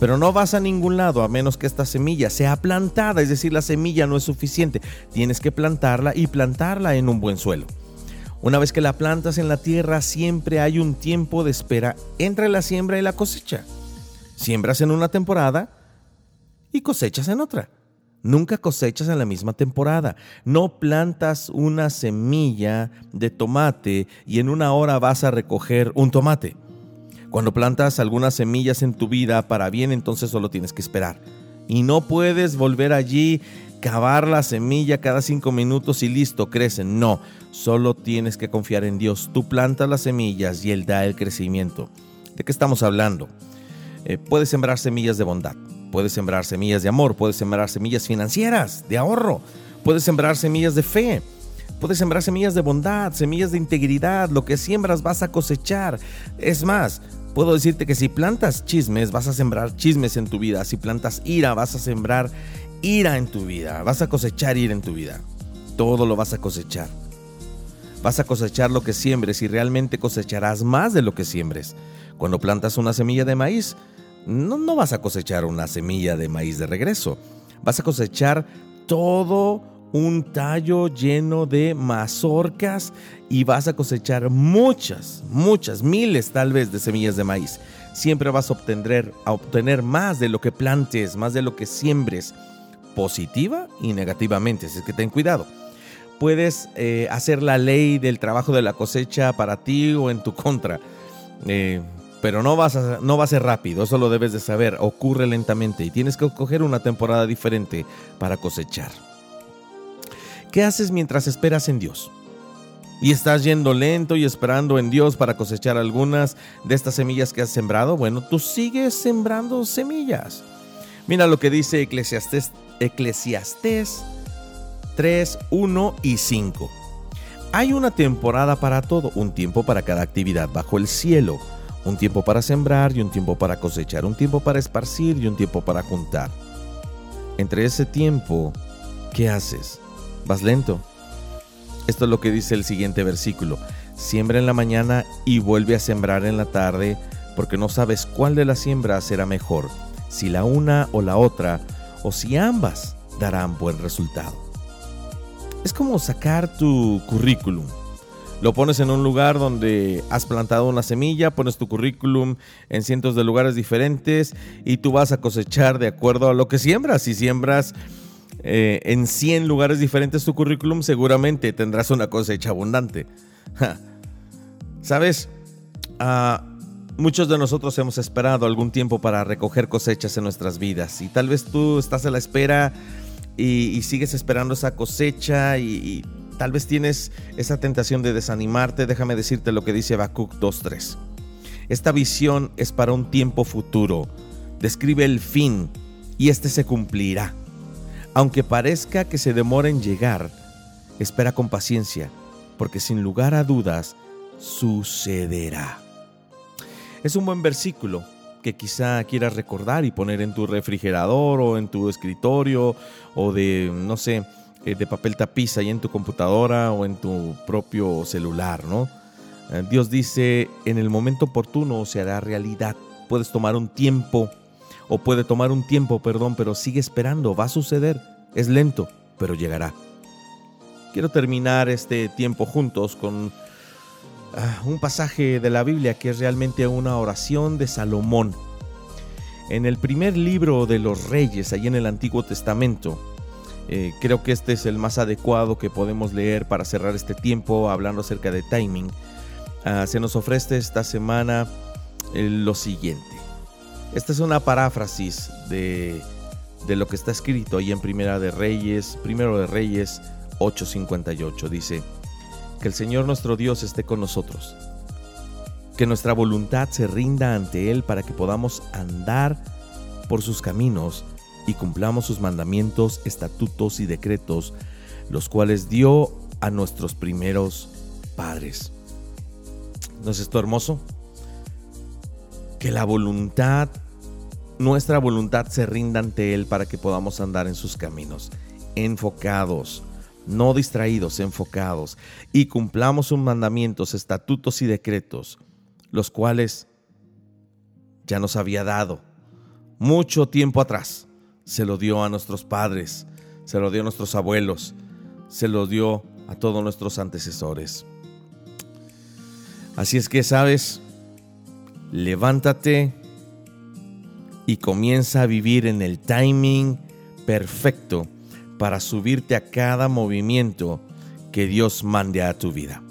Pero no vas a ningún lado a menos que esta semilla sea plantada, es decir, la semilla no es suficiente. Tienes que plantarla y plantarla en un buen suelo. Una vez que la plantas en la tierra, siempre hay un tiempo de espera entre la siembra y la cosecha. Siembras en una temporada y cosechas en otra. Nunca cosechas en la misma temporada. No plantas una semilla de tomate y en una hora vas a recoger un tomate. Cuando plantas algunas semillas en tu vida para bien, entonces solo tienes que esperar. Y no puedes volver allí, cavar la semilla cada cinco minutos y listo, crecen. No, solo tienes que confiar en Dios. Tú plantas las semillas y Él da el crecimiento. ¿De qué estamos hablando? Eh, puedes sembrar semillas de bondad Puedes sembrar semillas de amor, puedes sembrar semillas financieras, de ahorro, puedes sembrar semillas de fe, puedes sembrar semillas de bondad, semillas de integridad. Lo que siembras vas a cosechar. Es más, puedo decirte que si plantas chismes, vas a sembrar chismes en tu vida. Si plantas ira, vas a sembrar ira en tu vida. Vas a cosechar ira en tu vida. Todo lo vas a cosechar. Vas a cosechar lo que siembres y realmente cosecharás más de lo que siembres. Cuando plantas una semilla de maíz, no, vas a cosechar una semilla de maíz de regreso. Vas a cosechar todo un tallo lleno de mazorcas y vas a cosechar muchas, muchas, miles tal vez de semillas de maíz. Siempre vas a obtener, a obtener más de lo que plantes, más de lo que siembres, positiva y negativamente, así que ten cuidado. Puedes eh, hacer la ley del trabajo de la cosecha para ti o en tu contra. Eh, pero no, vas a, no va a ser rápido, eso lo debes de saber, ocurre lentamente y tienes que escoger una temporada diferente para cosechar. ¿Qué haces mientras esperas en Dios? ¿Y estás yendo lento y esperando en Dios para cosechar algunas de estas semillas que has sembrado? Bueno, tú sigues sembrando semillas. Mira lo que dice Eclesiastés, Eclesiastés 3, 1 y 5. Hay una temporada para todo, un tiempo para cada actividad bajo el cielo un tiempo para sembrar y un tiempo para cosechar, un tiempo para esparcir y un tiempo para juntar. Entre ese tiempo, ¿qué haces? ¿Vas lento? Esto es lo que dice el siguiente versículo. Siembra en la mañana y vuelve a sembrar en la tarde, porque no sabes cuál de las siembras será mejor, si la una o la otra, o si ambas darán buen resultado. Es como sacar tu currículum lo pones en un lugar donde has plantado una semilla, pones tu currículum en cientos de lugares diferentes y tú vas a cosechar de acuerdo a lo que siembras. Si siembras eh, en 100 lugares diferentes tu currículum, seguramente tendrás una cosecha abundante. ¿Sabes? Ah, muchos de nosotros hemos esperado algún tiempo para recoger cosechas en nuestras vidas y tal vez tú estás a la espera y, sigues esperando esa cosecha y Tal vez tienes esa tentación de desanimarte, déjame decirte lo que dice Habacuc 2.3. Esta visión es para un tiempo futuro, describe el fin y este se cumplirá. Aunque parezca que se demora en llegar, espera con paciencia, porque sin lugar a dudas sucederá. Es un buen versículo que quizá quieras recordar y poner en tu refrigerador o en tu escritorio o de, no sé, eh, de papel tapiz ahí en tu computadora o en tu propio celular, ¿no? Eh, Dios dice, en el momento oportuno se hará realidad. Puedes tomar un tiempo, o puede tomar un tiempo, perdón, pero sigue esperando, va a suceder. Es lento, pero llegará. Quiero terminar este tiempo juntos con ah, un pasaje de la Biblia que es realmente una oración de Salomón. En el primer libro de los reyes, ahí en el Antiguo Testamento, eh, creo que este es el más adecuado que podemos leer para cerrar este tiempo hablando acerca de timing. Ah, se nos ofrece esta semana eh, lo siguiente. Esta es una paráfrasis de, de, lo que está escrito ahí en Primera de Reyes, Primero de Reyes 8:58. Dice, que el Señor nuestro Dios esté con nosotros, que nuestra voluntad se rinda ante Él para que podamos andar por sus caminos y cumplamos sus mandamientos, estatutos y decretos, los cuales dio a nuestros primeros padres. ¿No es esto hermoso? Que la voluntad, nuestra voluntad se rinda ante Él para que podamos andar en sus caminos, enfocados, no distraídos, enfocados, y cumplamos sus mandamientos, estatutos y decretos, los cuales ya nos había dado mucho tiempo atrás se lo dio a nuestros padres, se lo dio a nuestros abuelos, se lo dio a todos nuestros antecesores. Así es que, sabes, levántate y comienza a vivir en el timing perfecto para subirte a cada movimiento que Dios mande a tu vida.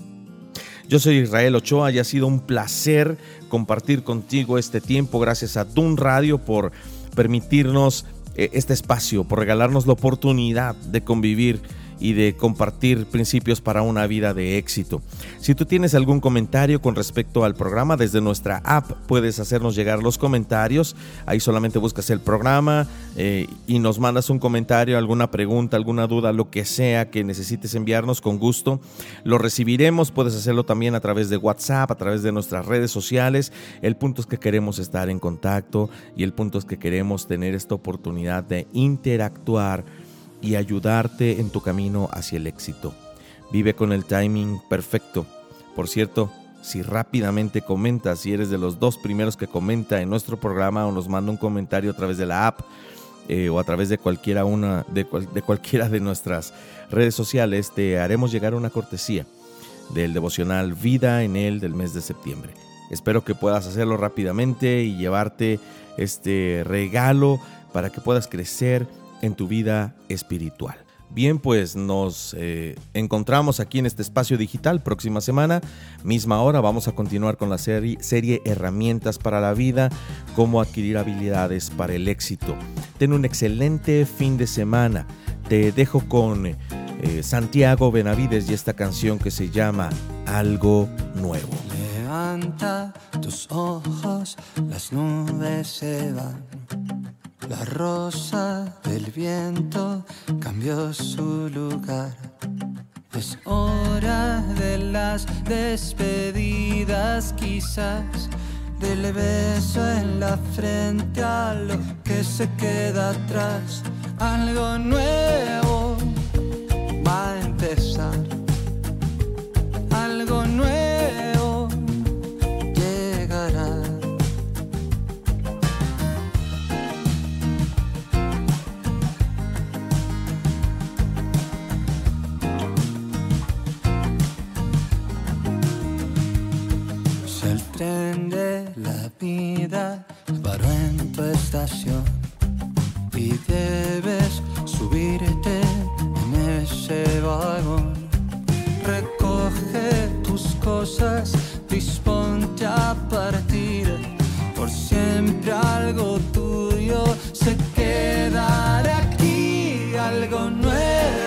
Yo soy Israel Ochoa y ha sido un placer compartir contigo este tiempo. Gracias a Dun Radio por permitirnos eh, este espacio, por regalarnos la oportunidad de convivir y de compartir principios para una vida de éxito. Si tú tienes algún comentario con respecto al programa, desde nuestra app puedes hacernos llegar los comentarios. Ahí solamente buscas el programa eh, y nos mandas un comentario, alguna pregunta, alguna duda, lo que sea que necesites enviarnos con gusto. Lo recibiremos. Puedes hacerlo también a través de WhatsApp, a través de nuestras redes sociales. El punto es que queremos estar en contacto y el punto es que queremos tener esta oportunidad de interactuar y ayudarte en tu camino hacia el éxito. Vive con el timing perfecto. Por cierto, si rápidamente comentas, si eres de los dos primeros que comenta en nuestro programa o nos manda un comentario a través de la app eh, o a través de cualquiera, una, de, de cualquiera de nuestras redes sociales, te haremos llegar una cortesía del devocional Vida en él del mes de septiembre. Espero que puedas hacerlo rápidamente y llevarte este regalo para que puedas crecer en tu vida espiritual. Bien, pues nos eh, encontramos aquí en este espacio digital próxima semana, misma hora, vamos a continuar con la serie, Herramientas para la vida, cómo adquirir habilidades para el éxito. Ten un excelente fin de semana. Te dejo con eh, Santiago Benavides y esta canción que se llama Algo Nuevo. Levanta tus ojos, las nubes se van la rosa del viento cambió su lugar. Es hora de las despedidas quizás, del beso en la frente a lo que se queda atrás. Algo nuevo va a empezar. Algo nuevo paró en tu estación y debes subirte en ese vagón. Recoge tus cosas, disponte a partir. Por siempre algo tuyo se quedará aquí, algo nuevo